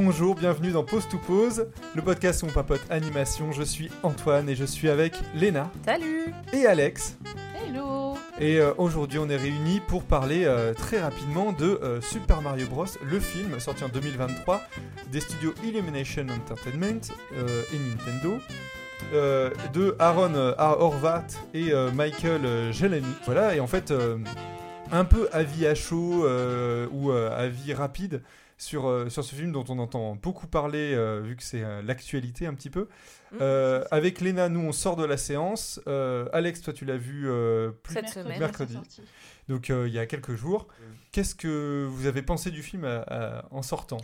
Bonjour, bienvenue dans Pause to Pause, le podcast où on papote animation. Je suis Antoine et je suis avec Léna. Salut Et Alex. Hello Et euh, aujourd'hui, on est réunis pour parler euh, très rapidement de euh, Super Mario Bros, le film sorti en 2023 des studios Illumination Entertainment et Nintendo. de Aaron Horvat et Michael Jelenic. Voilà, et en fait, un peu avis à chaud ou avis rapide sur, euh, sur ce film dont on entend beaucoup parler, euh, vu que c'est euh, l'actualité un petit peu. Mm. avec Léna, nous, on sort de la séance. Alex, toi, tu l'as vu plus Cette semaine, mercredi. Donc, il y a quelques jours. Qu'est-ce que vous avez pensé du film en sortant?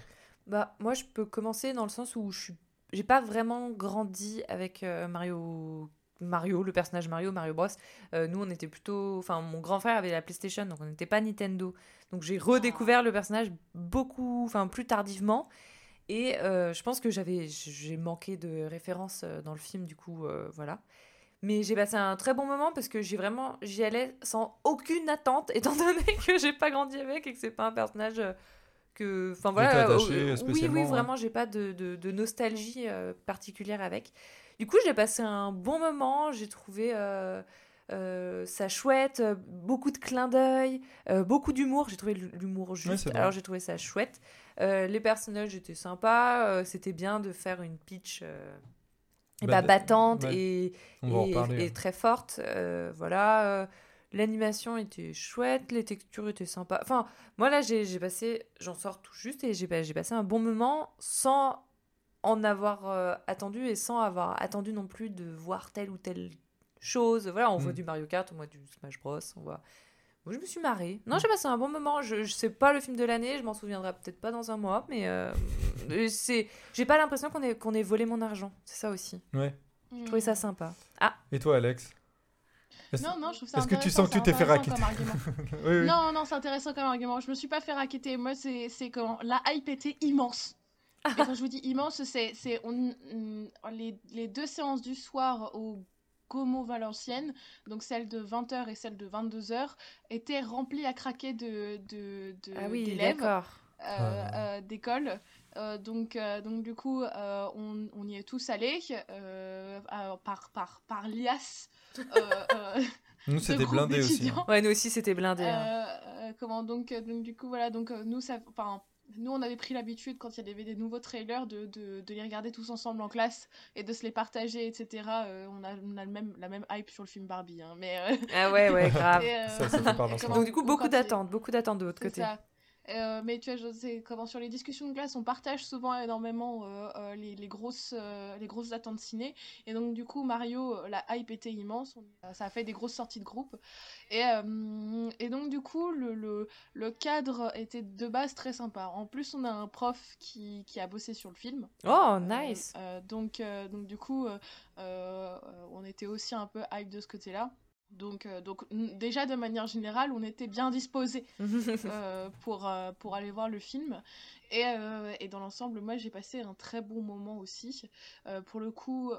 Bah, Moi, je peux commencer dans le sens où je suis j'ai pas vraiment grandi avec Mario Mario, le personnage Mario, Mario Bros. Euh, nous, on était plutôt. Enfin, mon grand frère avait la PlayStation, donc on n'était pas Nintendo. Donc j'ai redécouvert le personnage beaucoup, enfin plus tardivement. Et euh, je pense que j'avais, j'ai manqué de références euh, dans le film, du coup, voilà. Mais j'ai passé un très bon moment parce que j'ai vraiment, j'y allais sans aucune attente, étant donné que j'ai pas grandi avec et que c'est pas un personnage que, enfin voilà, oui, oui, vraiment, j'ai pas de, de, de nostalgie particulière avec. Du coup, j'ai passé un bon moment. J'ai trouvé euh, euh, ça chouette, beaucoup de clins d'œil, euh, beaucoup d'humour. J'ai trouvé l'humour juste. Alors j'ai trouvé ça chouette. les personnages étaient sympas. C'était bien de faire une pitch. Et bah, battante et, et, très forte. voilà. L'animation était chouette, les textures étaient sympas. Enfin, moi là, j'ai passé, j'en sors tout juste et j'ai passé un bon moment sans en avoir euh, attendu et sans avoir attendu non plus de voir telle ou telle chose. Voilà, on voit mm. du Mario Kart, on voit du Smash Bros, on voit... Moi, je me suis marrée. Non, mm. j'ai passé un bon moment. Je, je sais pas le film de l'année, je m'en souviendrai peut-être pas dans un mois, mais euh, c'est, j'ai pas l'impression qu'on ait, qu'on ait volé mon argent. C'est ça aussi. Ouais. Je trouvais ça sympa. Ah. Et toi, Alex? Non, non, je trouve ça Est-ce que tu sens que tu t'es fait raqueter Non, non, c'est intéressant comme argument. Je me suis pas fait raqueter. Moi, c'est comment La hype était immense. Et quand je vous dis immense, c'est les, les, deux séances du soir au Como Valenciennes, donc celle de 20h et celle de 22h, étaient remplies à craquer de, de, de ah oui, d'élèves euh, euh, d'école. Euh, donc, donc du coup, on, on, y est tous allés par, par, par liasse. nous, c'était blindé aussi. Hein. Ouais, nous aussi, c'était blindé. Hein. comment donc, donc, du coup, voilà, donc nous, ça, enfin, nous, on avait pris l'habitude, quand il y avait des nouveaux trailers, de, de, de, les regarder tous ensemble en classe et de se les partager, etc. Euh, on a, on a le même, la même hype sur le film Barbie. Hein, mais, euh, Ah ouais, ouais, grave. Euh, Donc, du coup, beaucoup d'attentes, beaucoup d'attentes de votre côté. Ça. Euh, mais tu vois, sais comment sur les discussions de classe, on partage souvent énormément euh, euh, les, les, grosses, les grosses attentes ciné. Et donc, du coup, Mario, la hype était immense. ça a fait des grosses sorties de groupe. Et, et donc, du coup, le, le, le, cadre était de base très sympa. En plus, on a un prof qui, qui a bossé sur le film. Oh, nice! donc, donc, du coup, on était aussi un peu hype de ce côté-là. Donc, euh, donc déjà de manière générale, on était bien disposés euh, pour, euh, pour aller voir le film. Et, et dans l'ensemble, moi j'ai passé un très bon moment aussi. pour le coup,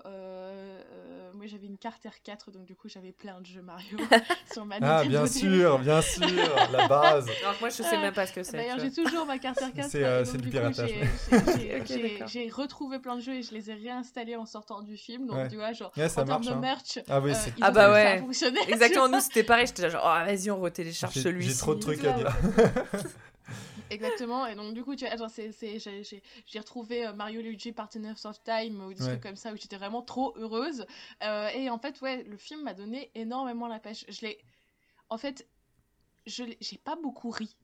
moi j'avais une carte R4, donc du coup j'avais plein de jeux Mario sur ma Ah, bien sûr, bien sûr, la base. Alors moi je sais même pas ce que c'est. D'ailleurs, j'ai toujours ma carte R4. C'est du piratage. J'ai retrouvé plein de jeux et je les ai réinstallés en sortant du film. Donc tu vois, genre, en termes de hein. merch, ah, oui, ah bah ouais. Exactement, nous c'était pareil, j'étais genre, oh, vas-y, on retélécharge celui-ci. J'ai trop de trucs à dire. Exactement, et donc du coup, tu vois, j'ai retrouvé euh, Mario Luigi Partners of Time ou des trucs comme ça où j'étais vraiment trop heureuse. Euh, et en fait, ouais, le film m'a donné énormément la pêche. Je l'ai. En fait, je j'ai pas beaucoup ri.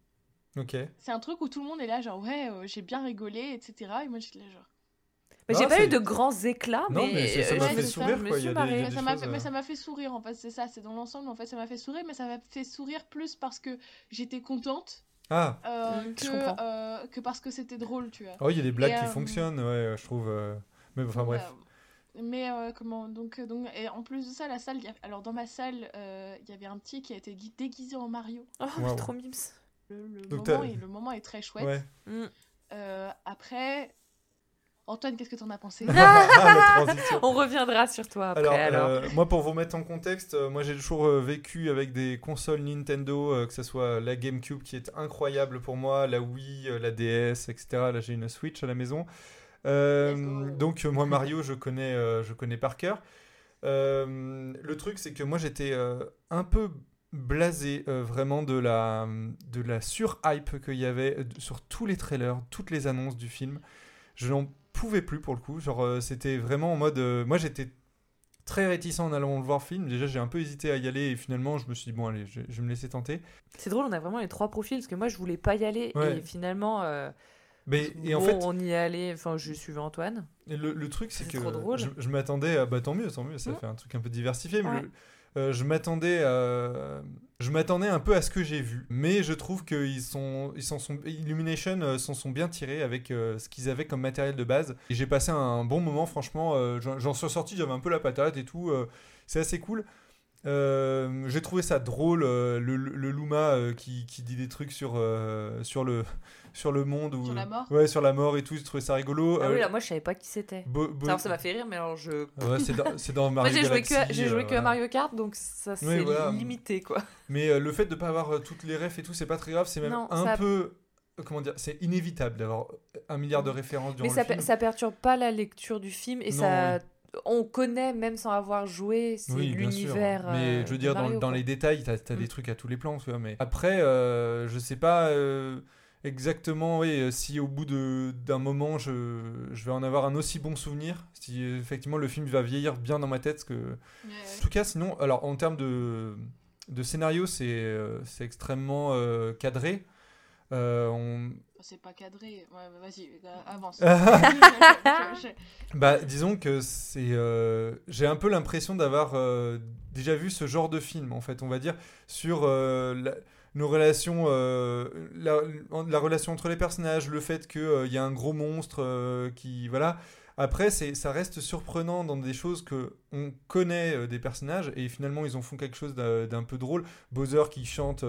Ok. C'est un truc où tout le monde est là, genre, ouais, euh, j'ai bien rigolé, etc. Et moi, j'étais là, genre. Mais j'ai pas eu de grands éclats, non, mais, ça m'a fait sourire. Quoi. Il y a des, ça fait, Mais ça m'a fait sourire, en fait, c'est ça, c'est dans l'ensemble, en fait, ça m'a fait sourire, mais ça m'a fait sourire plus parce que j'étais contente. Ah. Euh, que, euh, que parce que c'était drôle, tu vois. Oh, il y a des blagues qui euh, fonctionnent, ouais, je trouve. Mais enfin, bref. Mais comment donc donc et en plus de ça la salle alors dans ma salle il y avait un petit qui a été déguisé en Mario. Oh trop mimes. Le, moment est, le moment est très chouette. Ouais. Mm. après Antoine, qu'est-ce que tu en as pensé On reviendra sur toi après. Alors, euh, moi, pour vous mettre en contexte, euh, moi j'ai toujours euh, vécu avec des consoles Nintendo, que ce soit la GameCube qui est incroyable pour moi, la Wii, la DS, etc. Là, j'ai une Switch à la maison. donc moi Mario, je connais, je connais par cœur. le truc, c'est que moi j'étais un peu blasé vraiment de la, de la sur-hype qu'il y avait sur tous les trailers, toutes les annonces du film. Je n'en pouvais plus pour le coup. Genre, euh, c'était vraiment en mode. Euh, moi, j'étais très réticent en allant le voir film. Déjà, j'ai un peu hésité à y aller et finalement, je me suis dit, bon, allez, je, vais me laisser tenter. C'est drôle, on a vraiment les trois profils parce que moi, je voulais pas y aller et finalement. Euh, mais, et en fait, on y est allé, enfin, je suivais Antoine. Et le, le truc, c'est que je, je m'attendais à. Bah, tant mieux, tant mieux, ça mmh. fait un truc un peu diversifié. Mais euh, je m'attendais je m'attendais un peu à ce que j'ai vu mais je trouve qu'ils sont ils sont Illumination euh, s'en sont bien tirés avec euh, ce qu'ils avaient comme matériel de base. Et j'ai passé un bon moment franchement j'en suis sorti j'avais un peu la patate et tout c'est assez cool. J'ai trouvé ça drôle le, le, Luma qui, qui, dit des trucs sur, sur le sur le monde. Ou... Sur la mort Ouais, sur la mort et tout, j'ai trouvé ça rigolo. Ah oui, euh, là, moi je savais pas qui c'était. Alors ça m'a fait rire, mais alors je. Ouais, c'est dans, dans Mario J'ai joué, que, j'ai joué que à euh, Mario Kart, donc ça c'est limité quoi. Mais euh, le fait de pas avoir toutes les refs et tout, c'est pas très grave, c'est même un peu comment dire, c'est inévitable d'avoir un milliard de références durant mais ça, le film. ça perturbe pas la lecture du film et ça. On connaît même sans avoir joué, c'est l'univers. Mais je veux dire, dans, dans les détails, t'as as des mm. trucs à tous les plans, tu vois. Mais après, je sais pas exactement, oui, euh, si au bout d'un moment je, je, vais en avoir un aussi bon souvenir, si effectivement le film va vieillir bien dans ma tête. Que... En tout cas, sinon, alors en termes de, de scénario, c'est euh, extrêmement euh, cadré. on... C'est pas cadré, vas-y, avance. bah, disons que c'est. J'ai un peu l'impression d'avoir déjà vu ce genre de film, en fait, on va dire, sur la nos relations, euh, la, relation entre les personnages, le fait qu'il euh, y a un gros monstre euh, qui. Voilà. Après, ça reste surprenant dans des choses que on connaît des personnages et finalement ils en font quelque chose d'un peu drôle. Bowser qui chante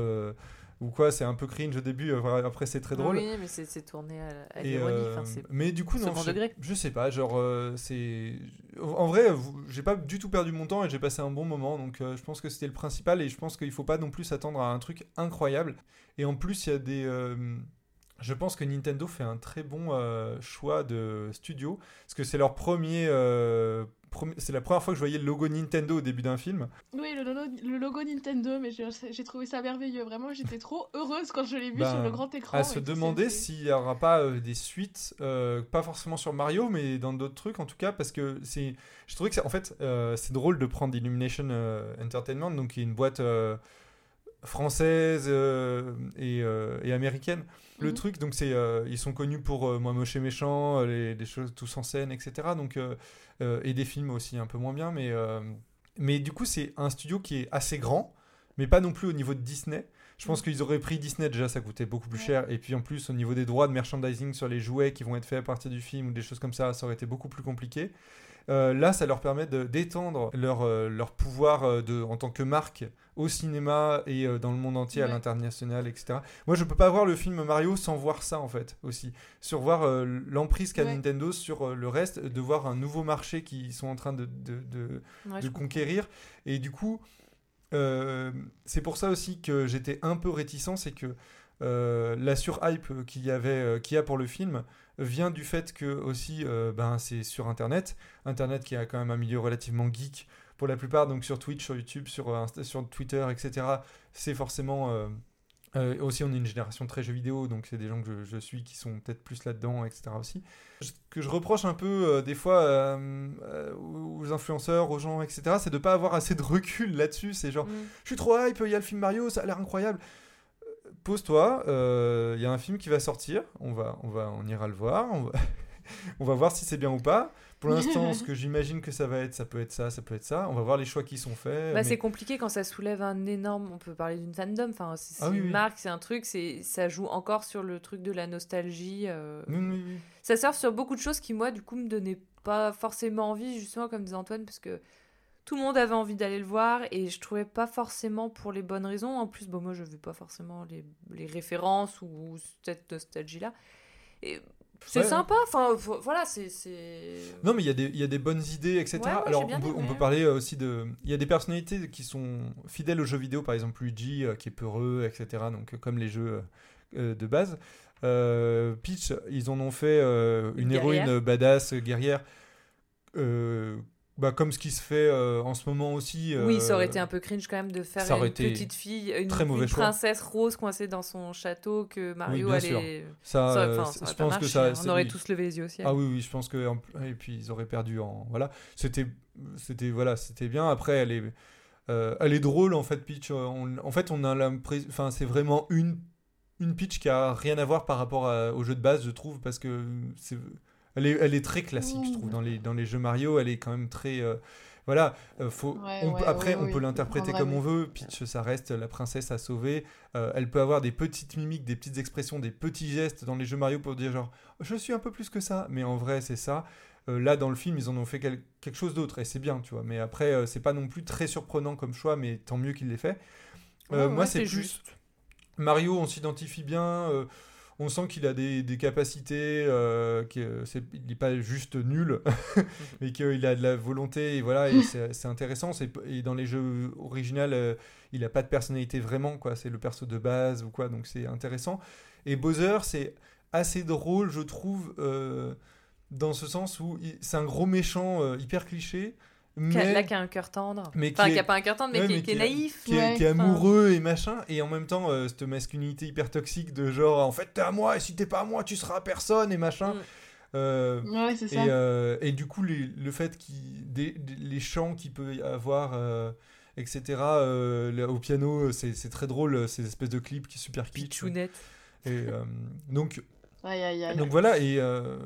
ou quoi, c'est un peu cringe au début, euh, après c'est très drôle. Oui, mais c'est tourné à, l'ironie. Euh, mais du coup, non, je, je, sais pas, genre, euh, c'est. En vrai, j'ai pas du tout perdu mon temps et j'ai passé un bon moment, donc je pense que c'était le principal et je pense qu'il faut pas non plus s'attendre à un truc incroyable. Et en plus, il y a des. Je pense que Nintendo fait un très bon choix de studio, parce que c'est leur premier c'est la première fois que je voyais le logo Nintendo au début d'un film. Oui, le, logo Nintendo, mais j'ai trouvé ça merveilleux. Vraiment, j'étais trop heureuse quand je l'ai vu sur le ben, grand écran. À se demander s'il n'y aura pas euh, des suites, euh, pas forcément sur Mario, mais dans d'autres trucs en tout cas, parce que c'est, je trouvais que en fait, euh, c'est drôle de prendre Illumination Entertainment, donc qui est une boîte française et, et, américaine. Le mhm. truc, donc c'est, ils sont connus pour Moi moche et méchant, les, les, choses tous en scène, etc. Donc euh, et des films aussi un peu moins bien, mais, euh, mais du coup, c'est un studio qui est assez grand, mais pas non plus au niveau de Disney. Je pense mm. qu'ils auraient pris Disney, déjà ça coûtait beaucoup plus cher. Et puis en plus, au niveau des droits de merchandising sur les jouets qui vont être faits à partir du film ou des choses comme ça, ça aurait été beaucoup plus compliqué. Euh, là, ça leur permet d'étendre leur, euh, leur pouvoir euh, de, en tant que marque au cinéma et dans le monde entier, à l'international, etc. Moi, je peux pas voir le film Mario sans voir ça, en fait, aussi. Sur voir l'emprise qu'a Nintendo sur le reste, de voir un nouveau marché qu'ils sont en train de, de, de, conquérir. Et du coup, c'est pour ça aussi que j'étais un peu réticent, c'est que la surhype qu'il y avait, qu'il y a pour le film, vient du fait que aussi euh, ben, c'est sur Internet. Internet qui a quand même un milieu relativement geek pour la plupart, donc sur Twitch, sur YouTube, sur, euh, sur Twitter, etc. C'est forcément... Euh, aussi, on est une génération très jeux vidéo, donc c'est des gens que je, suis qui sont peut-être plus là-dedans, etc. aussi. Ce que je reproche un peu des fois aux influenceurs, aux gens, etc., c'est de pas avoir assez de recul là-dessus. C'est genre, mm. je suis trop hype, il y a le film Mario, ça a l'air incroyable pose-toi, il euh, y a un film qui va sortir, on, va, on, va, on ira le voir, on va, on va voir si c'est bien ou pas. Pour l'instant, ce que j'imagine que ça va être, ça peut être ça, ça peut être ça. On va voir les choix qui sont faits. Bah, C'est compliqué quand ça soulève un énorme. On peut parler d'une fandom. Enfin, c'est ah une marque, c'est un truc. C'est ça joue encore sur le truc de la nostalgie. Euh... ça sert sur beaucoup de choses qui moi, du coup, me donnaient pas forcément envie, justement, comme disait Antoine, parce que tout le monde avait envie d'aller le voir et je trouvais pas forcément pour les bonnes raisons. En plus, bon, moi je veux pas forcément les, les références ou, cette nostalgie-là. Et C'est sympa, enfin voilà, c'est. Non, mais il y, y, a des bonnes idées, etc. Alors, on peut, on peut, parler aussi de. Il y a des personnalités qui sont fidèles aux jeux vidéo, par exemple Luigi, qui est peureux, etc. Donc, comme les jeux de base. Peach, ils en ont fait une héroïne badass, guerrière. Euh, bah, comme ce qui se fait euh, en ce moment aussi. oui, ça aurait euh, été un peu cringe quand même de faire une petite fille, une, princesse rose coincée dans son château que Mario allait. Ça, ça, je pense que ça. Hein. On aurait tous levé les yeux aussi. Ah oui, oui, je pense que et puis ils auraient perdu en voilà. C'était, c'était voilà, c'était bien. Après, elle est, elle est drôle en fait, Peach. en fait, on a l'impression, enfin, c'est vraiment une une Peach qui a rien à voir par rapport au jeu de base, je trouve, parce que c'est elle est, elle est très classique, je trouve, dans les, dans les jeux Mario. Elle est quand même très. Euh, voilà, euh, faut, après, on peut l'interpréter comme on veut. Peach, ça reste la princesse à sauver. Euh, elle peut avoir des petites mimiques, des petites expressions, des petits gestes dans les jeux Mario pour dire genre, je suis un peu plus que ça. Mais en vrai, c'est ça. là, dans le film, ils en ont fait quelque chose d'autre et c'est bien, tu vois. Mais après, c'est pas non plus très surprenant comme choix, mais tant mieux qu'il l'ait fait. moi, c'est juste. Mario, on s'identifie bien on sent qu'il a des, capacités, euh, qu'il n'est pas juste nul, mais qu'il a de la volonté, et voilà, c'est intéressant. Et dans les jeux originaux, euh, il n'a pas de personnalité vraiment, quoi. C'est le perso de base ou quoi, donc c'est intéressant. Et Bowser, c'est assez drôle, je trouve, euh, dans ce sens où c'est un gros méchant hyper cliché, mais... Là, qui a un cœur tendre. Mais enfin, qui, a pas un cœur tendre, mais, qui, est, naïf. Qui, est, amoureux et machin. Et en même temps, euh, cette masculinité hyper toxique de genre, en fait, t'es à moi, et si t'es pas à moi, tu seras à personne et machin. Mm. Euh, ouais, c'est ça. Et, euh, et, du coup, les, le fait qu'il. les chants qu'il peut y avoir, etc. au piano, c'est très drôle, ces espèces de clips qui est super kitsch. Et donc, donc voilà, et euh,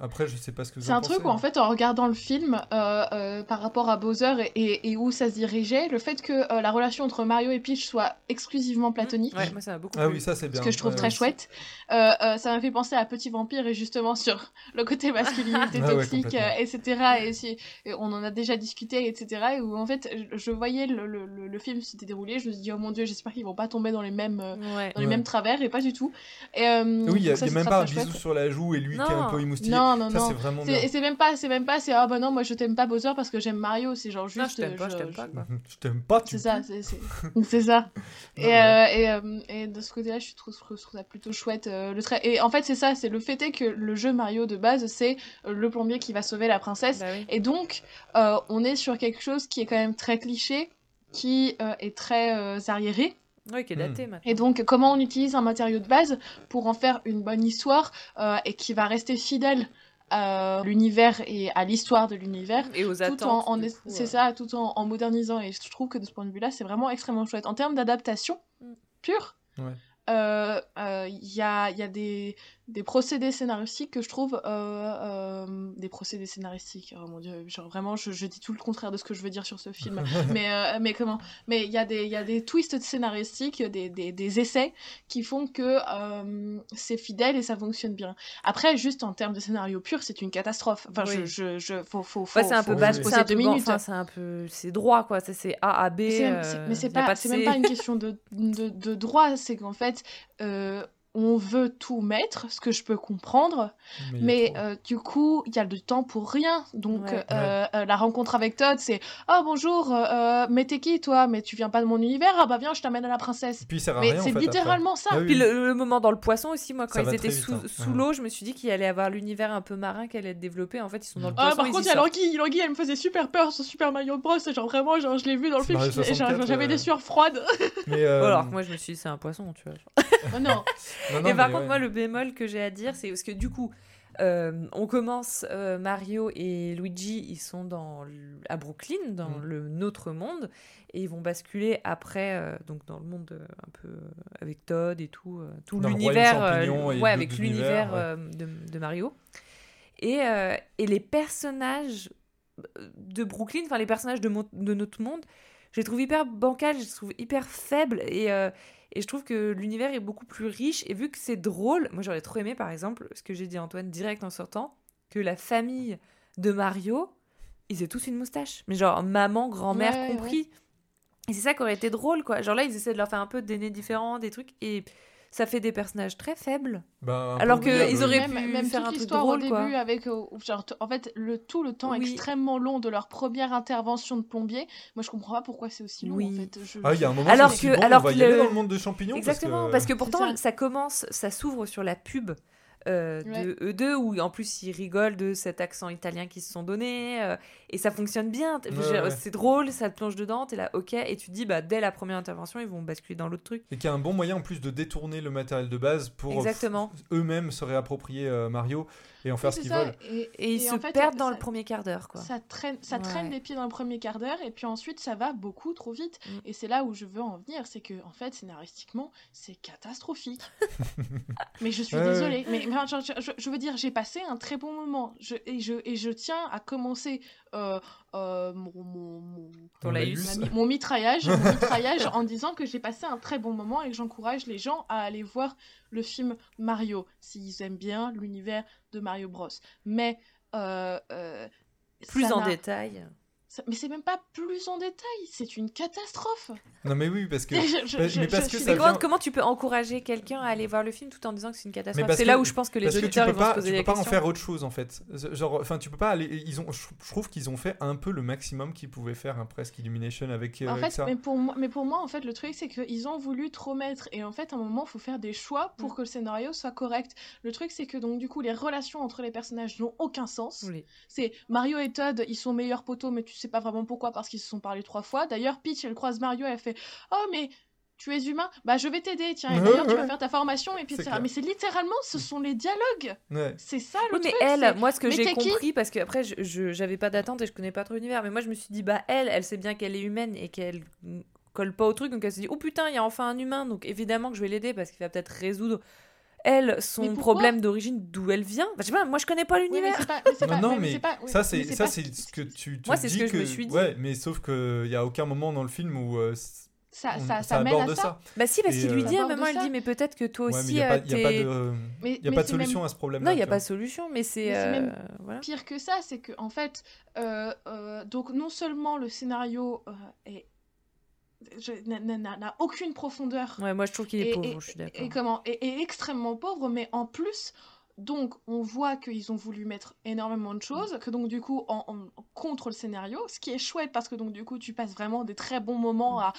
après, je sais pas ce que vous C'est un truc où, en fait, en regardant le film, euh, euh, par rapport à Bowser et, et, où ça se dirigeait, le fait que la relation entre Mario et Peach soit exclusivement platonique. Ouais, moi, ça m'a beaucoup Ah oui, ça, c'est bien. Ce que je trouve très chouette. ça m'a fait penser à Petit Vampire et justement sur le côté masculinité ah toxique, etc. Et, si, on en a déjà discuté, etc. Et où, en fait, je, voyais le, le, le, film s'était déroulé, je me suis dit, oh mon dieu, j'espère qu'ils vont pas tomber dans les mêmes, dans les mêmes travers, et pas du tout. Et, oui, il y a, même pas un bisou sur la joue et lui qui est un peu émoustillé. Non, non, ça, non. c'est vraiment bien. Et c'est même pas, c'est même pas, c'est ah bah non, moi je t'aime pas Bowser parce que j'aime Mario, c'est genre juste. Non, je t'aime pas, je t'aime pas. Je t'aime pas, tu. C'est ça, c'est ça. Et, euh, et, euh, et, de ce côté-là, je trouve, je trouve ça plutôt chouette. Euh, le trait. Et en fait, c'est ça, c'est le fait est que le jeu Mario de base, c'est le plombier qui va sauver la princesse. Bah et donc, on est sur quelque chose qui est quand même très cliché, qui est très arriéré. Oui, qui est daté hmm. maintenant. Et donc, comment on utilise un matériau de base pour en faire une bonne histoire euh, et qui va rester fidèle à l'univers et à l'histoire de l'univers. Et aux attentes. En, c'est ça, tout en, en, modernisant. Et je trouve que de ce point de vue-là, c'est vraiment extrêmement chouette. En termes d'adaptation mm. pure, ouais. Euh, euh, il y, a, y a des, des, procédés scénaristiques que je trouve euh, des procédés scénaristiques. Oh mon dieu genre vraiment je, je, dis tout le contraire de ce que je veux dire sur ce film. Mais mais comment? Mais il y a des il y a des twists scénaristiques des, des, des essais qui font que c'est fidèle et ça fonctionne bien. Après juste en termes de scénario pur c'est une catastrophe. Enfin je, je, je, faut faut, faut c'est un peu bas c'est deux minutes. c'est un peu c'est droit quoi. C'est A à B mais c'est pas c'est même pas une question de, de, de droit. C'est qu'en fait euh, on veut tout mettre, ce que je peux comprendre, mais, euh, du coup, il y a du temps pour rien. Donc, euh, euh, la rencontre avec Todd, c'est Oh bonjour, mais t'es qui toi? Mais tu viens pas de mon univers? Ah bah viens, je t'amène à la princesse. Puis ça mais c'est littéralement ça. Ah Puis le, moment dans le poisson aussi, moi, quand ils étaient sous, hein. sous l'eau, je me suis dit qu'il allait avoir l'univers un peu marin qui allait être développé. En fait, ils sont dans le ah, poisson. par contre, il y a Languille. Languille, elle me faisait super peur sur Super Mario Bros. Genre vraiment, genre, je l'ai vu dans le film, j'avais des sueurs froides. Mais Alors que moi, je me suis dit, c'est un poisson, tu vois. Oh non. Et par contre, moi, le bémol que j'ai à dire, c'est parce que du coup, euh, on commence, euh, Mario et Luigi, ils sont dans, à Brooklyn, dans mm. le notre monde, et ils vont basculer après, euh, donc dans le monde un peu avec Todd et tout, tout l'univers, ouais, avec l'univers de, de, Mario. Et, et les personnages de Brooklyn, enfin les personnages de, de notre monde, je les trouve hyper bancals, je les trouve hyper faibles, et et je trouve que l'univers est beaucoup plus riche. Et vu que c'est drôle, moi j'aurais trop aimé par exemple ce que j'ai dit à Antoine direct en sortant, que la famille de Mario, ils aient tous une moustache. Mais genre maman, grand-mère compris. Et c'est ça qui aurait été drôle quoi. Genre là ils essaient de leur faire un peu des nez différents, des trucs. Et ça fait des personnages très faibles. Bah, Alors peu que oubliable, ils oui. auraient même, pu même faire toute un truc l'histoire drôle, au quoi. début avec euh, genre en fait le tout le temps Oui. extrêmement long de leur première intervention de plombier moi je comprends pas pourquoi c'est aussi long Oui. en fait Je- Ah, il y a un moment, Alors que- bon, alors on va que y aller le- dans le monde de champignons. Exactement, parce que, pourtant ça. ça. commence, ça s'ouvre sur la pub euh, de eux deux où en plus ils rigolent de cet accent italien qu'ils se sont donné euh, et ça fonctionne bien. Ouais, ouais. C'est drôle, ça te plonge dedans, t'es là ok et tu te dis bah dès la première intervention ils vont basculer dans l'autre truc. Et qu'il y a un bon moyen en plus de détourner le matériel de base pour euh, eux-mêmes se réapproprier euh, Mario et en faire ce qu'ils ça, veulent. et, Et ils et se en fait, perdent ça- dans ça- le premier quart d'heure quoi. Ça traîne, ça traîne les pieds dans le premier quart d'heure et puis ensuite ça va beaucoup trop vite. Mm. Et c'est là où je veux en venir, c'est que en fait scénaristiquement c'est catastrophique. mais je suis Ouais, ouais. désolée, mais, mais, genre, je, je- je veux dire j'ai passé un très bon moment je, et, je, et je tiens à commencer euh, euh, mon, mon, Ton laïus. ma mitraillage, mon mitraillage en disant que j'ai passé un très bon moment et que j'encourage les gens à aller voir le film Mario s'ils aiment bien l'univers de Mario Bros. Mais euh, euh, Plus en détail. Mais c'est même pas plus en détail, c'est une catastrophe. Non mais oui, parce que... Je- je- mais parce je que ça comment, vient- comment tu peux encourager quelqu'un à aller voir le film tout en disant que c'est une catastrophe? C'est là où je pense que les Parce que tu peux ils vont se pas, poser tu peux pas en faire autre chose en fait. Genre, enfin, tu peux pas aller. Ils ont, je trouve qu'ils ont fait un peu le maximum qu'ils pouvaient faire hein, presque Illumination avec, euh, En avec fait, ça. mais pour, moi, mais pour moi, en fait, le truc, c'est qu'ils ont voulu trop mettre. Et en fait, à un moment, il faut faire des choix pour Mm. que le scénario soit correct. Le truc, c'est que donc, du coup, les relations entre les personnages n'ont aucun sens. Oui. C'est Mario et Todd, ils sont meilleurs potos, mais tu sais pas vraiment pourquoi, parce qu'ils se sont parlé trois fois. D'ailleurs, Peach, elle croise Mario, elle fait Oh, mais tu es humain Bah, je vais t'aider, tiens. Et Ouais, d'ailleurs, tu vas faire ta formation, et puis C'est etc. clair. Mais c'est littéralement, ce sont les dialogues. Ouais. C'est ça le Oui, mais truc. elle, c'est- moi, ce que j'ai compris, parce que après, je- j'avais pas d'attente et je connais pas trop l'univers, mais moi, je me suis dit, bah, elle, elle sait bien qu'elle est humaine et qu'elle colle pas au truc, donc elle se dit, oh putain, il y a enfin un humain, donc évidemment que je vais l'aider parce qu'il va peut-être résoudre, elle, son problème d'origine, d'où elle vient. Bah, je sais pas, moi, je connais pas Oui, mais l'univers. mais Non, pas- non, ouais, mais c'est pas- oui, ça mais c'est ça ce que tu Moi, c'est ce dis que je me suis dit. Ouais, mais sauf que il y a aucun moment dans le film où euh, Ça, on- ça, ça mène aborde à ça. Bah, si, parce qu'il lui euh, dit à un moment, elle ça. dit, mais peut-être que toi Ouais, mais aussi, il n'y a, pas- euh, il y a pas t'es- de, Mais- il y a mais pas de c'est même- solution à ce problème. Non, il n'y a pas de solution, mais c'est. Mais euh, voilà. Pire que ça, c'est que en fait, euh, euh, donc non seulement le scénario euh, est n'a- aucune profondeur Ouais, moi, je trouve qu'il est et, pauvre, et- je suis et d'accord. comment et, et extrêmement pauvre, mais en plus. Donc, on voit qu'ils ont voulu mettre énormément de choses, que donc du coup, en, en- contre le scénario, ce qui est chouette parce que donc du coup, tu passes vraiment des très bons moments à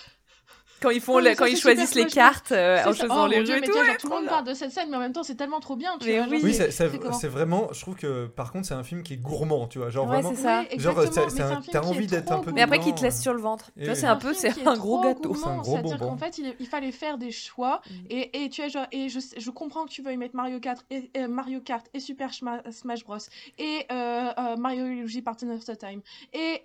Quand ils, font Oh, le- quand ils choisissent les cartes euh, en faisant Oh, les jeux et tout. ouais, le monde parle de cette scène, mais en même temps, c'est tellement trop bien. Tu vois, oui. Oui, c'est- vraiment. Je trouve que par contre, c'est un film qui est gourmand, tu vois. Genre Ouais, vraiment. c'est ça. Oui, Genre, t'as qui envie d'être un peu Mais après, qu'il te laisse sur le ventre? Tu vois, c'est un peu, c'est qui est un gros gâteau. C'est un gros C'est-à-dire bonbon. qu'en fait, il, fallait faire des choix. Mm. Et, et tu vois, genre, et je, je comprends que tu veuilles mettre Mario Kart Mario Kart et Super Smash Bros. Et euh, euh, Mario Luigi Partner of the Time. Et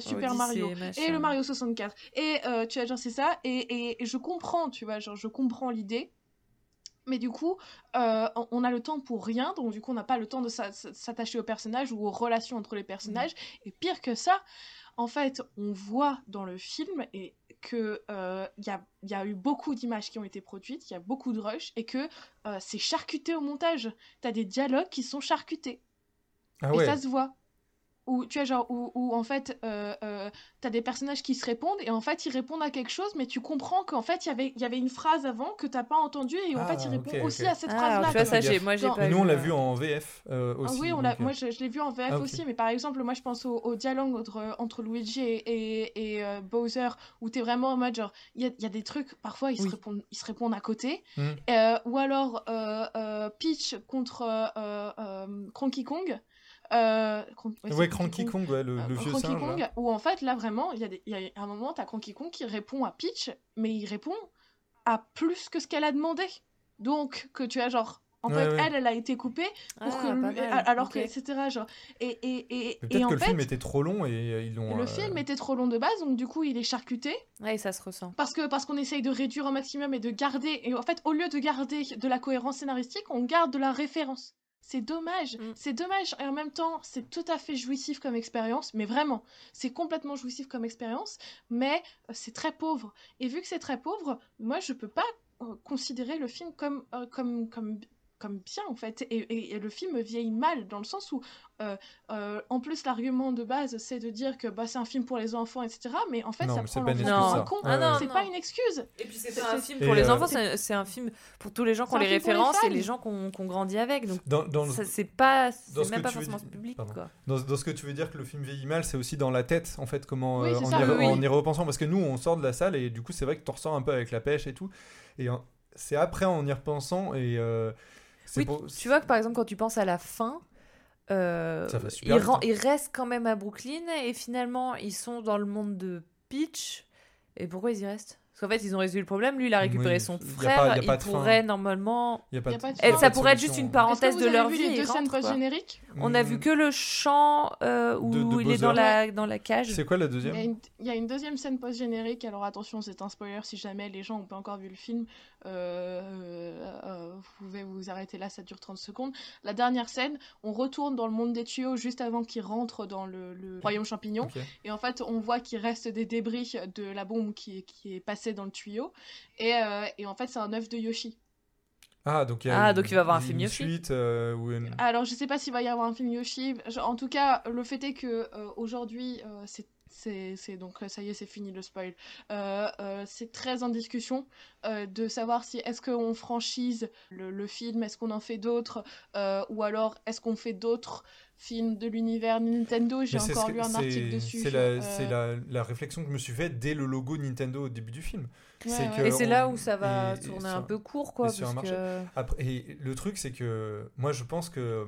Super Mario. Et le Mario 64. Et tu vois, genre, c'est ça. Et, et, et je comprends, tu vois, genre, je comprends l'idée. Mais du coup, euh, on- a le temps pour rien, donc du coup, on n'a pas le temps de s'a- s'attacher aux personnages ou aux relations entre les personnages. Et pire que ça, en fait, on voit dans le film et que euh, il y, a, il y a eu beaucoup d'images qui ont été produites, il y a beaucoup de rush et que euh, c'est charcuté au montage. T'as des dialogues qui sont charcutés Ah et ouais. ça se voit. Ou tu vois genre où, où, en fait euh, euh, t'as des personnages qui se répondent et en fait ils répondent à quelque chose mais tu comprends qu'en fait il y avait il y avait une phrase avant que t'as pas entendue et en Ah, fait il répond ok, aussi à cette Ah, phrase là tu vois, ça, Fais j'ai, gaffe. moi, j'ai pas Et nous, on l'a euh, vu en VF euh, Ah aussi. oui, on l'a, moi je, je l'ai vu en VF Ah, aussi, mais par exemple, moi je pense au, au dialogue entre, entre Luigi et, et, et, euh, Bowser, où t'es vraiment en mode genre, il y a, il y a des trucs, parfois ils, Oui. se, répondent, ils se répondent à côté, Mm. Euh, ou alors euh, euh, Peach contre euh, euh, Cranky Kong. Euh, Cron- ouais, Cranky Kong, ouais, le, Euh, le vieux Cranky singe. Kong, là. où en fait là vraiment, il y, a des- y a un moment, t'as Cranky Kong qui répond à Peach, mais il répond à plus que ce qu'elle a demandé. Donc, que tu as genre. En Ouais, fait, ouais. elle, elle a été coupée pour Ah, que lui- alors que etc genre et et et, Peut-être en que le fait film était trop long et euh, ils l'ont. le euh, film était trop long de base donc du coup il est charcuté Ouais, ça se ressent. parce que parce qu'on essaye de réduire au maximum et de garder et en fait au lieu de garder de la cohérence scénaristique on garde de la référence c'est dommage, Mm. c'est dommage et en même temps c'est tout à fait jouissif comme expérience, mais vraiment c'est complètement jouissif comme expérience, mais euh, c'est très pauvre. Et vu que c'est très pauvre, moi je peux pas euh, considérer le film comme euh, comme comme comme bien en fait. Et, et, le film vieillit mal dans le sens où, euh, euh, en plus, l'argument de base c'est de dire que bah, c'est un film pour les enfants, etc. Mais en fait, non, ça prend l'enfant con. Ah, c'est pas une excuse. Et puis c'est un film pour les enfants, c'est un film pour tous les gens qui ont les références et les gens qui ont grandi avec. Donc dans, dans c'est pas, même pas forcément ce public. Quoi. Dans, dans, ce que tu veux dire que le film vieillit mal, c'est aussi dans la tête en fait, comment en, y, repensant. Parce que nous, on sort de la salle et du coup, c'est vrai que tu ressens un peu avec la pêche et tout. Et c'est après en y repensant et oui, tu vois que par exemple, quand tu penses à la fin, euh, ils, ils, restent quand même à Brooklyn et finalement, ils sont dans le monde de Peach. Et pourquoi ils y restent? Qu'en fait, ils ont résolu le problème. Lui, il a récupéré son frère. il pourrait normalement. Y a pas de... Ça pourrait être juste une parenthèse de leur vie. Deux scènes post génériques. On a vu que le chant euh, où il est dans la dans la cage. C'est quoi la deuxième? Il y, a une, deuxième scène post générique. Alors attention, c'est un spoiler si jamais les gens n'ont pas encore vu le film. Euh, euh, vous pouvez vous arrêter là, ça dure 30 secondes. La dernière scène, on retourne dans le monde des tuyaux juste avant qu'il rentre dans le, royaume champignon. Et en fait, on voit qu'il reste des débris de la bombe qui, qui est passée dans le tuyau. Et, euh, et en fait, c'est un œuf de Yoshi. Ah, donc il, ah, donc il va y avoir un film Yoshi. Suite, euh, ou Alors, je sais pas s'il va y avoir un film Yoshi. En tout cas, le fait est que euh, aujourd'hui, c'est c'est donc ça y est c'est fini le spoil c'est très en discussion de savoir si est-ce qu'on franchise le, le, film est-ce qu'on en fait d'autres ou alors est-ce qu'on fait d'autres film de l'univers Nintendo. J'ai encore lu un article dessus. C'est la, la, la, réflexion que je me suis faite dès le logo Nintendo au début du film. et c'est là où ça va tourner un peu court, quoi. Parce que... Après, et le truc, c'est que moi, je pense que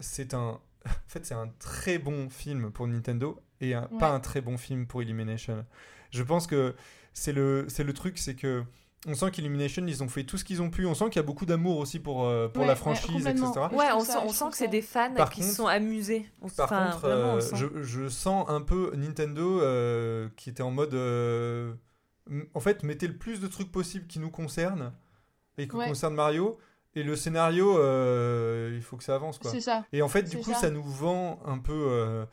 c'est un. En fait, c'est un très bon film pour Nintendo et pas un très bon film pour Illumination. Je pense que c'est le, le truc, c'est que on sent qu'Illumination, ils ont fait tout ce qu'ils ont pu. On sent qu'il y a beaucoup d'amour aussi pour, euh, pour la franchise, etc. Ouais, on, sent, on sent que c'est des fans qui se sont amusés. par contre, euh, je, je, sens un peu Nintendo euh, qui était en mode. en fait, mettez le plus de trucs possible qui nous concernent et qui concernent Mario. Et le scénario, il faut que ça avance. Quoi. Ça. Et en fait, du coup, ça. nous vend un peu.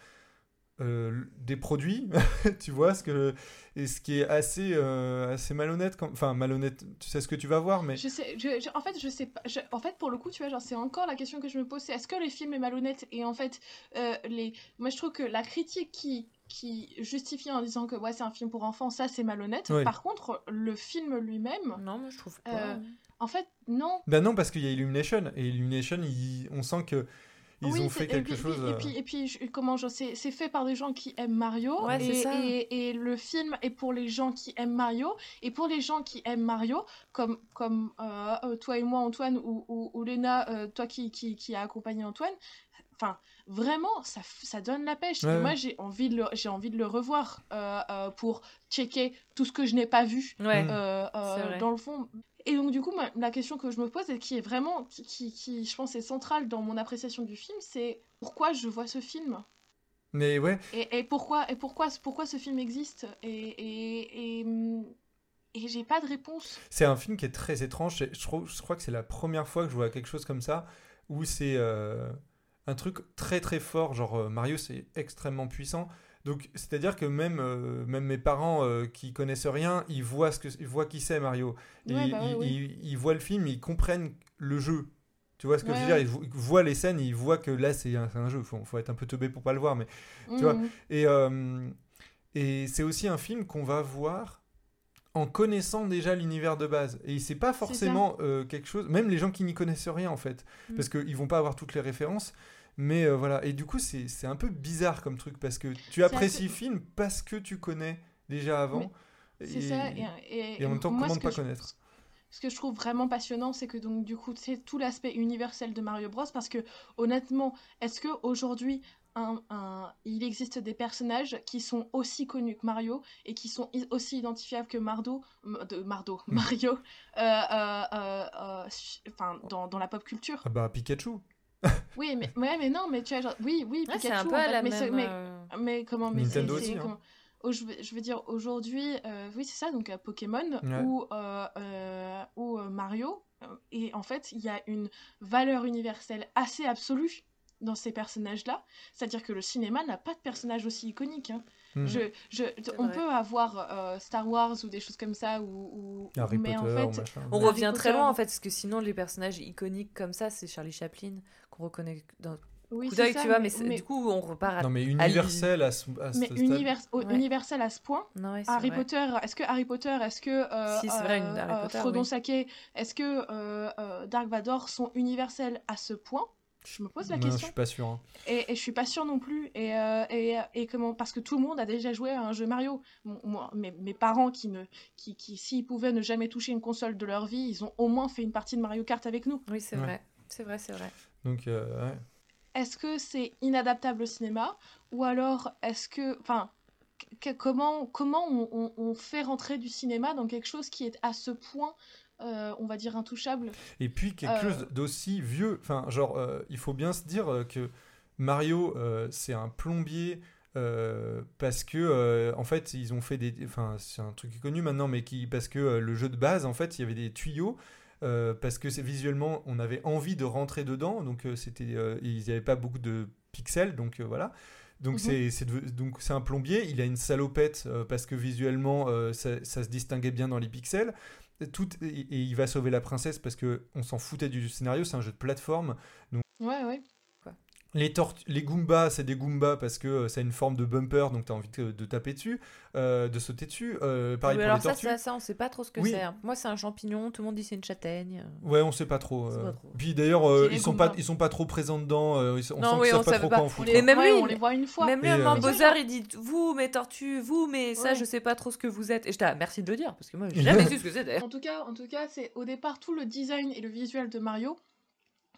des produits, tu vois, ce que et ce qui est assez, euh, assez malhonnête. Enfin, malhonnête, tu sais ce que tu vas voir, mais. Je sais, en fait, je sais pas. en fait, pour le coup, tu vois, genre, c'est encore la question que je me pose c'est est-ce que le film est malhonnête? Et en fait, euh, les... moi, je trouve que la critique qui qui justifie en disant que ouais c'est un film pour enfants ça c'est malhonnête par contre le film lui-même non mais je trouve pas euh, en fait non ben non parce qu'il y a Illumination et Illumination on sent que ils ont fait quelque chose. Et puis, et puis, comment je c'est fait par des gens qui aiment Mario. et, et, le film est pour les gens qui aiment Mario. Et pour les gens qui aiment Mario, comme, comme euh, euh, toi et moi, Antoine, ou, ou, ou Léna, euh, toi qui, qui, qui a accompagné Antoine, enfin vraiment ça, ça donne la pêche moi j'ai envie de j'ai envie de le revoir pour checker tout ce que je n'ai pas vu dans le fond et donc, du coup, la question que je me pose et qui est vraiment, qui, qui, je pense, est centrale dans mon appréciation du film, c'est pourquoi je vois ce film? Mais ouais. Et, et, pourquoi, et pourquoi, pourquoi ce film existe? Et, et, et, et j'ai pas de réponse. C'est un film qui est très étrange. Je, crois, je crois que c'est la première fois que je vois quelque chose comme ça, où c'est euh, un truc très très fort. Genre, euh, Mario, c'est extrêmement puissant. Donc, c'est-à-dire que même, euh, même mes parents euh, qui connaissent rien, ils voient, ce que, ils voient qui c'est Mario. Bah ils, ils, voient le film, ils comprennent le jeu. Tu vois ce que je veux dire? ils, voient les scènes, ils voient que là, c'est un, un, jeu. Il faut, faut, être un peu teubé pour pas le voir. Mais, tu vois mmh. et, euh, et c'est aussi un film qu'on va voir en connaissant déjà l'univers de base. Et c'est pas forcément quelque chose, même les gens qui n'y connaissent rien en fait, mmh. parce qu'ils vont pas avoir toutes les références. Mais euh, voilà, et du coup, c'est un peu bizarre comme truc parce que tu apprécies le film parce que tu connais déjà avant. C'est ça, et, en même temps, comment ne pas connaître? ce que je trouve vraiment passionnant, c'est que donc du coup c'est tout l'aspect universel de Mario Bros. Parce que honnêtement, est-ce que aujourd'hui un, un, il existe des personnages qui sont aussi connus que Mario et qui sont aussi identifiables que Mardo, de Mardo, hmm. Mario, euh, euh, enfin dans, dans, la pop culture? Ah bah Pikachu oui, mais, ouais, mais non, mais tu vois, genre, oui, oui, Pikachu, un peu la mais, même, mais, euh, mais, comment, mais Nintendo aussi, hein. oh, je, veux, je, veux, dire, aujourd'hui, euh, oui, c'est ça, donc euh, Pokémon ou, ou Mario, et en fait, il y a une valeur universelle assez absolue dans ces personnages-là. C'est-à-dire que le cinéma n'a pas de personnage aussi iconique. hein. Je, je, on vrai. peut avoir euh, Star Wars ou des choses comme ça, ou, ou- Harry mais Potter, en fait, machin. On Harry revient très Potter. loin en fait, parce que sinon les personnages iconiques comme ça, c'est Charlie Chaplin qu'on reconnaît d'un oui, coup c'est d'œil, ça, tu vois, mais, du coup on repart à. Non, mais universel à ce, à ce mais stade. univers- au- Ouais. universel à ce point. Non, ouais, c'est Harry vrai. Potter, est-ce que Harry Potter, est-ce que euh, Si, c'est vrai, une euh, Harry euh, Potter, Frodon oui. Sake, est-ce que euh, euh, Dark Vador sont universels à ce point? Je me pose la Non, je question. suis pas sûr. hein. Et, et je suis pas sûre non plus. Et, euh, et, et comment Parce que tout le monde a déjà joué à un jeu Mario. Moi, mes, mes parents qui ne, qui, qui s'ils pouvaient ne jamais toucher une console de leur vie, ils ont au moins fait une partie de Mario Kart avec nous. Oui, c'est Ouais. vrai. C'est vrai, c'est vrai. Donc, euh, ouais. Est-ce que c'est inadaptable au cinéma ou alors est-ce que, enfin, comment comment on, on- on fait rentrer du cinéma dans quelque chose qui est à ce point, euh, on va dire intouchable? Et puis quelque Euh. chose d'aussi vieux. Enfin, genre, il faut bien se dire que Mario, c'est un plombier. euh, parce que euh, en fait ils ont fait des enfin c'est un truc connu maintenant mais qui parce que euh, le jeu de base en fait il y avait des tuyaux euh, parce que visuellement on avait envie de rentrer dedans donc euh, c'était euh, il n'y avait pas beaucoup de pixels donc euh, voilà donc Mhm. c'est donc c'est un plombier il a une salopette euh, parce que visuellement euh, ça, ça se distinguait bien dans les pixels tout et, et il va sauver la princesse parce que on s'en foutait du scénario c'est un jeu de plateforme Ouais, ouais. Les, tortues, les Goombas, c'est des Goombas parce que euh, ça a une forme de bumper, donc tu as envie de, de taper dessus, euh, de sauter dessus. Euh, pareil Oui, pour alors les ça, tortues. ça, ça, on sait pas trop ce que Oui. c'est. hein. Moi, c'est un champignon. Tout le monde dit c'est une châtaigne. Ouais, on sait pas trop. C'est euh. pas trop. Puis d'ailleurs, euh, C'est ils sont pas, ils sont pas trop présents dedans. euh, ils- on Non, sent oui, qu'ils on savent pas trop pas. quoi en On foutre. les, Mais même ouais, lui, on mais- les voit une fois. Même Et, lui, euh, en Mais Bozar, il dit vous, mes tortues, vous, mais ça, Ouais. je sais pas trop ce que vous êtes. Et j'étais, ah, merci de le dire, parce que moi, j'ai jamais su ce que tout cas, en tout cas, c'est au départ tout le design et le visuel de Mario.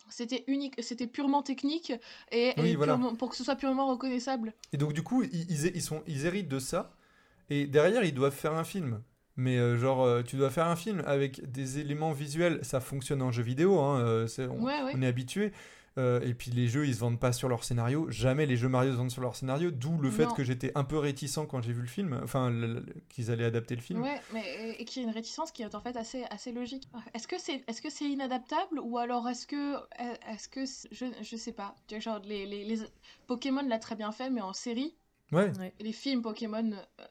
C'était unique, c'était purement technique et, Oui, et voilà. purement- pour que ce soit purement reconnaissable. Et donc du coup, ils, ils, ils sont, ils héritent de ça. Et derrière, ils doivent faire un film. Mais euh, genre, euh, tu dois faire un film avec des éléments visuels. Ça fonctionne en jeu vidéo. Hein, euh, c'est- on, Ouais, ouais. on est habitué. Euh, et puis les jeux, ils se vendent pas sur leur scénario. Jamais les jeux Mario se vendent sur leur scénario. D'où le fait que j'étais un peu réticent quand j'ai vu le film. Enfin, qu'ils allaient adapter le film. Ouais, mais et, et qui est une réticence qui est en fait assez, assez logique. Est-ce que c'est est-ce que c'est inadaptable ou alors est-ce que est-ce que je, je sais pas. Genre les, les, les- Pokémon l'a très bien fait mais en série, Ouais. les films Pokémon euh,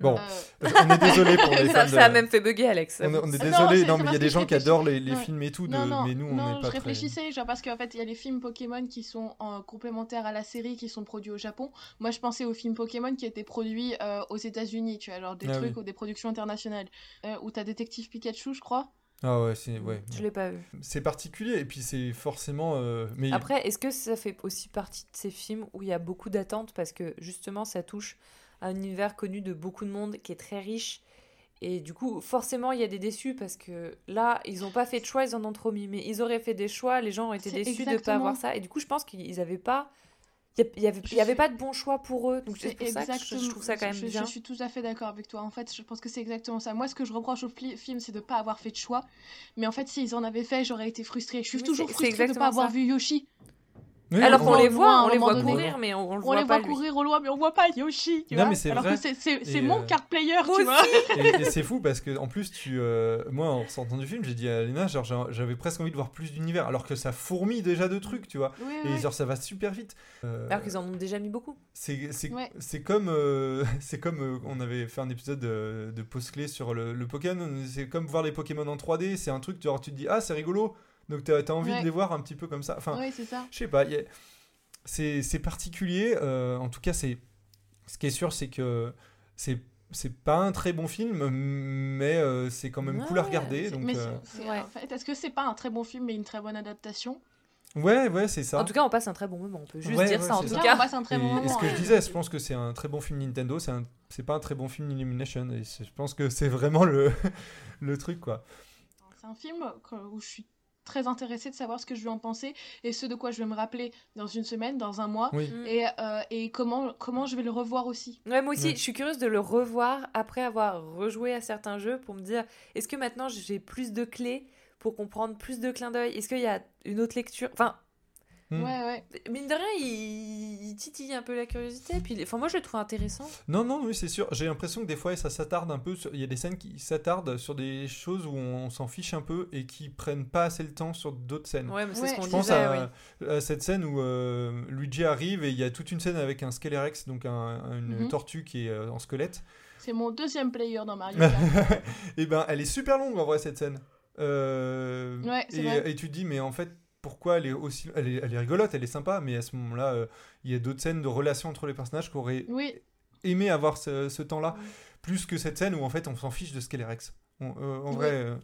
Bon, euh, on est désolé pour les ça, fans. ça a de- même fait bugger Alex. On, est- on est Non, désolé. Non, mais il y a des gens qui adorent les, les Ouais. films et tout. De... Non, non, mais nous, on n'est pas je très. réfléchissais, genre parce qu'en fait, il y a les films Pokémon qui sont en complémentaires à la série, qui sont produits au Japon. Moi, je pensais aux films Pokémon qui étaient produits euh, aux États-Unis, tu vois, genre des Ah trucs oui. ou des productions internationales. Euh, où t'as Détective Pikachu, je crois. Ah ouais, c'est ouais. Je l'ai pas vu. C'est particulier et puis c'est forcément. euh, Mais Après, est-ce que ça fait aussi partie de ces films où il y a beaucoup d'attentes? Parce que justement ça touche un univers connu de beaucoup de monde qui est très riche et du coup forcément il y a des déçus parce que là ils n'ont pas fait de choix, ils en ont trop mis mais ils auraient fait des choix, les gens ont été déçus de pas exactement- avoir ça et du coup je pense qu'ils avaient pas il y, a- il y avait, y avait pas de bon choix pour eux donc c'est pour ça que je, je trouve ça quand même je, je bien. suis tout à fait d'accord avec toi. En fait, je pense que c'est exactement ça. Moi, ce que je reproche au film, c'est de pas avoir fait de choix. Mais en fait, s'ils en avaient fait, j'aurais été frustrée. Je suis toujours frustrée de exactement pas avoir vu Yoshi. Oui, Alors on- qu'on les voit on les voit courir mais on, on le On voit les pas voit lui. courir au loin, mais on voit pas Yoshi. Tu Non, vois mais c'est Alors vrai. que c'est- mon euh, card player, tu vois. et, et c'est fou parce que en plus tu euh, moi en sortant du film j'ai dit à Léna genre j'avais presque envie de voir plus d'univers alors que ça fourmille déjà de trucs tu vois Oui, et oui. genre ça va super vite Euh, Alors qu'ils en ont déjà mis beaucoup. c'est Ouais. comme euh, c'est comme euh, on avait fait un épisode de, de pause clé sur le, le Pokémon c'est comme voir les Pokémon en 3D c'est un truc genre tu te dis ah c'est rigolo donc t'as as envie Ouais. de les voir un petit peu comme ça enfin Oui, c'est ça. je sais pas, c'est particulier. euh, en tout cas, c'est ce qui est sûr, c'est que c'est c'est pas un très bon film, mais euh, c'est quand même cool à regarder. Donc, mais euh, c'est- ouais. en fait, est-ce que c'est pas un très bon film mais une très bonne adaptation? Ouais, ouais, c'est ça. En tout cas, on passe un très bon moment. On peut juste Ouais, dire ouais, ça en tout ça. Cas. on passe un très et, bon et moment. ce que je disais, je pense que c'est un très bon film Nintendo. C'est un- c'est pas un très bon film Illumination. Et je pense que c'est vraiment le le truc quoi. C'est un film où je suis très intéressée de savoir ce que je vais en penser et ce de quoi je vais me rappeler dans une semaine, dans un mois. Oui. Mm. Et, euh, et comment, comment je vais le revoir aussi. Ouais, moi aussi, Ouais. je suis curieuse de le revoir après avoir rejoué à certains jeux pour me dire est-ce que maintenant j'ai plus de clés pour comprendre plus de clins d'œil? Est-ce qu'il y a une autre lecture? Enfin, Hmm. Ouais, ouais. Mine de rien, il, il titille un peu la curiosité. Puis, enfin, moi, je le trouve intéressant. Non, non, oui, c'est sûr. J'ai l'impression que des fois, ça s'attarde un peu. sur- Il y a des scènes qui s'attardent sur des choses où on, s'en fiche un peu et qui prennent pas assez le temps sur d'autres scènes. Ouais, mais c'est Ouais, ce qu'on Je disait. pense à, oui. à cette scène où euh, Luigi arrive et il y a toute une scène avec un Scalerex, donc un- une Mhm. tortue qui est euh, en squelette. C'est mon deuxième player dans Mario Kart. et ben, elle est super longue en vrai cette scène. Euh, Ouais, c'est et, vrai. et tu te dis, mais en fait, pourquoi elle est aussi. Elle est, elle est rigolote, elle est sympa, mais à ce moment-là, euh, il y a d'autres scènes de relations entre les personnages qui auraient Oui, aimé avoir ce, ce temps-là, Ouais. plus que cette scène où en fait on s'en fiche de Scalerex. On- euh, en vrai, euh,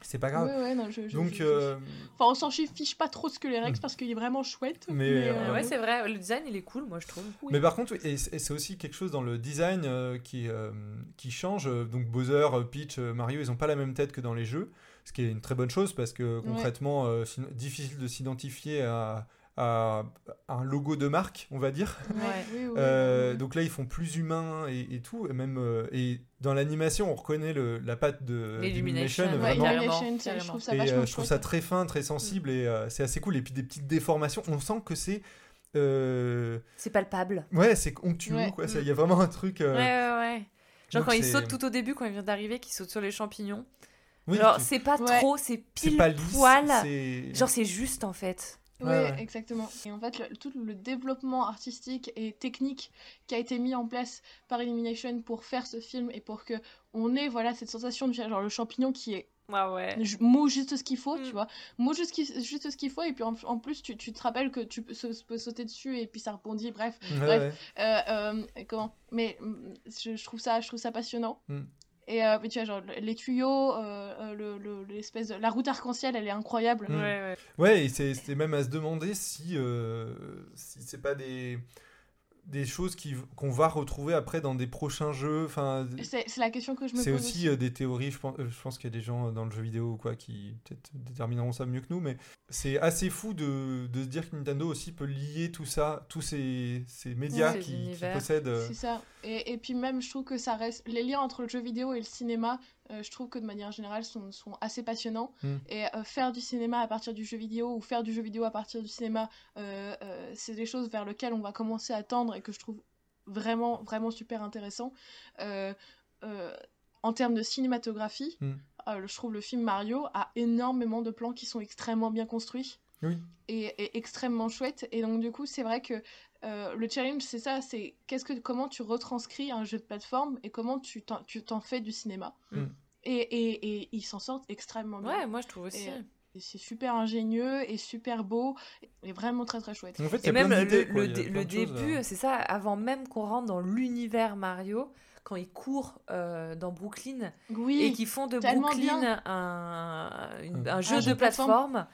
c'est pas grave. ouais, ouais, non, je, je- Donc, je- je- euh, Enfin, on s'en fiche pas trop ce que les Rex Mm. parce qu'il est vraiment chouette. Mais, euh, Ouais, c'est vrai. Le design, il est cool, moi, je trouve. oui. Mais par contre, et c'est aussi quelque chose dans le design euh, qui, euh, qui change. Donc Bowser, Peach, Mario, ils ont pas la même tête que dans les jeux, ce qui est une très bonne chose parce que concrètement, euh, c'est difficile de s'identifier à, à un logo de marque, on va dire. Ouais, Ouais. oui, oui, Euh, oui. donc là, ils font plus humain et, et tout, et même euh, et dans l'animation, on reconnaît le, la patte de L'Illumination, Ouais, je trouve ça Et vachement euh, je trouve chouette. ça très fin, très sensible et euh, c'est assez cool. Et puis des petites déformations, on sent que c'est euh, C'est palpable. ouais, c'est onctueux Ouais. quoi. Ça, Il y a vraiment un truc. euh, Ouais, ouais, ouais. Genre donc quand il c'est- saute tout au début, quand il vient d'arriver, qu'il saute sur les champignons. Oui, Genre, tu- c'est pas Ouais. trop, c'est pile pas lisse. poil. c'est- Genre, c'est juste en fait. Ouais, Ouais, ouais. exactement. Et en fait, le- tout le développement artistique et technique qui a été mis en place par Illumination pour faire ce film et pour que on ait voilà cette sensation de genre le champignon qui est Ouais, ouais. mou juste ce qu'il faut, Mm. tu vois, mou juste, juste ce qu'il faut et puis en, en plus tu, tu te rappelles que tu peux, sa- peux sauter dessus et puis ça rebondit, bref. Ouais, Bref. ouais. Euh, euh, comment? Mais mm, je, je trouve ça, je trouve ça passionnant. Mm. Et euh, mais tu vois, genre les tuyaux, euh, euh, le- le- l'espèce de la route arc-en-ciel, elle est incroyable. Mm. Ouais, ouais. Ouais, et c'est c'est même à se demander si, euh, si c'est pas des, des choses qui- qu'on va retrouver après dans des prochains jeux. Enfin, C'est c'est la question que je me c'est pose aussi aussi. euh, des théories. Je pense, euh, je pense qu'il y a des gens dans le jeu vidéo ou quoi qui peut-être détermineront ça mieux que nous, mais c'est assez fou de, de se dire que Nintendo aussi peut lier tout ça, tous ces, ces médias ces qui, possèdent. euh, C'est ça. Et, et puis même, je trouve que ça reste... Les liens entre le jeu vidéo et le cinéma, euh, je trouve que de manière générale, sont, sont assez passionnants. Mm. Et euh, faire du cinéma à partir du jeu vidéo ou faire du jeu vidéo à partir du cinéma, euh, euh, c'est des choses vers lesquelles on va commencer à tendre et que je trouve vraiment, vraiment super intéressant. Euh, euh, en termes de cinématographie, Mm. euh, je trouve le film Mario a énormément de plans qui sont extrêmement bien construits Oui. et, et extrêmement chouettes. Et donc du coup, c'est vrai que euh, le challenge, c'est ça, c'est qu'est-ce que comment tu retranscris un jeu de plateforme et comment tu t'en, tu t'en fais du cinéma. Mm. Et, et, et ils s'en sortent extrêmement bien. Ouais, moi je trouve aussi. C'est super ingénieux et super beau et vraiment très très chouette. En fait, Et même le, quoi, le début, euh. c'est ça, avant même qu'on rentre dans l'univers Mario, quand ils courent euh, dans Brooklyn et Oui, qu'ils font de Brooklyn un, une- un jeu Un de jeu de plateforme. plateforme,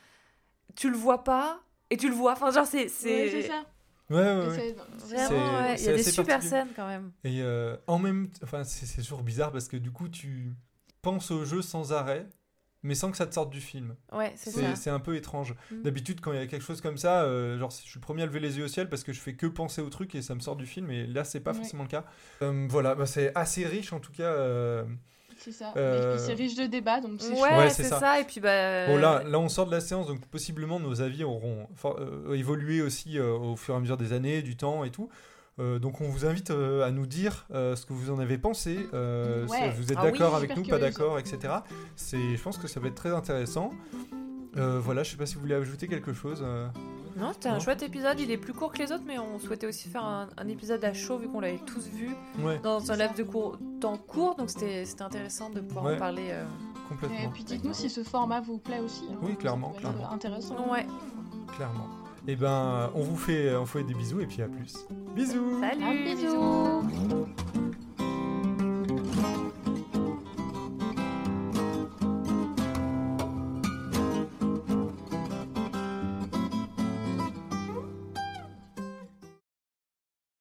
tu le vois pas et tu le vois. Enfin, genre, c'est. C'est ça. Ouais, ouais, Vraiment, C'est- ouais. Il y a des super scènes quand même. Et euh, en même enfin, c'est c'est toujours bizarre parce que du coup, tu penses au jeu sans arrêt, mais sans que ça te sorte du film. Ouais, c'est ça. C'est un peu étrange. Mm. D'habitude, quand il y a quelque chose comme ça, euh, genre, je suis le premier à lever les yeux au ciel parce que je fais que penser au truc et ça me sort du film. Et là, c'est pas Ouais. forcément le cas. Euh, voilà, bah, c'est assez riche en tout cas. euh. C'est ça. Euh, Et puis c'est riche de débats, donc c'est Ouais, c'est ça. ça. Et puis, bah. Bon, là, là, on sort de la séance, donc possiblement nos avis auront euh, évolué aussi euh, au fur et à mesure des années, du temps et tout. Euh, donc on vous invite euh, à nous dire euh, ce que vous en avez pensé, euh, Ouais. si vous êtes Ah oui, d'accord avec nous, pas d'accord, etc. C'est, je pense que ça va être très intéressant. Euh, voilà, je sais pas si vous voulez ajouter quelque chose. euh. Non, c'était un Non. chouette épisode. Il est plus court que les autres, mais on souhaitait aussi faire un, un épisode à chaud vu qu'on l'avait tous vu Ouais, dans un laps de temps court. Donc c'était c'était intéressant de pouvoir Ouais. en parler. euh. Et complètement, puis dites-nous si ce format vous plaît aussi. hein. Oui, clairement, clairement. Intéressant. Ouais. clairement. Et ben, on vous fait, on vous fait des bisous et puis à plus. Bisous. Salut. Un bisou.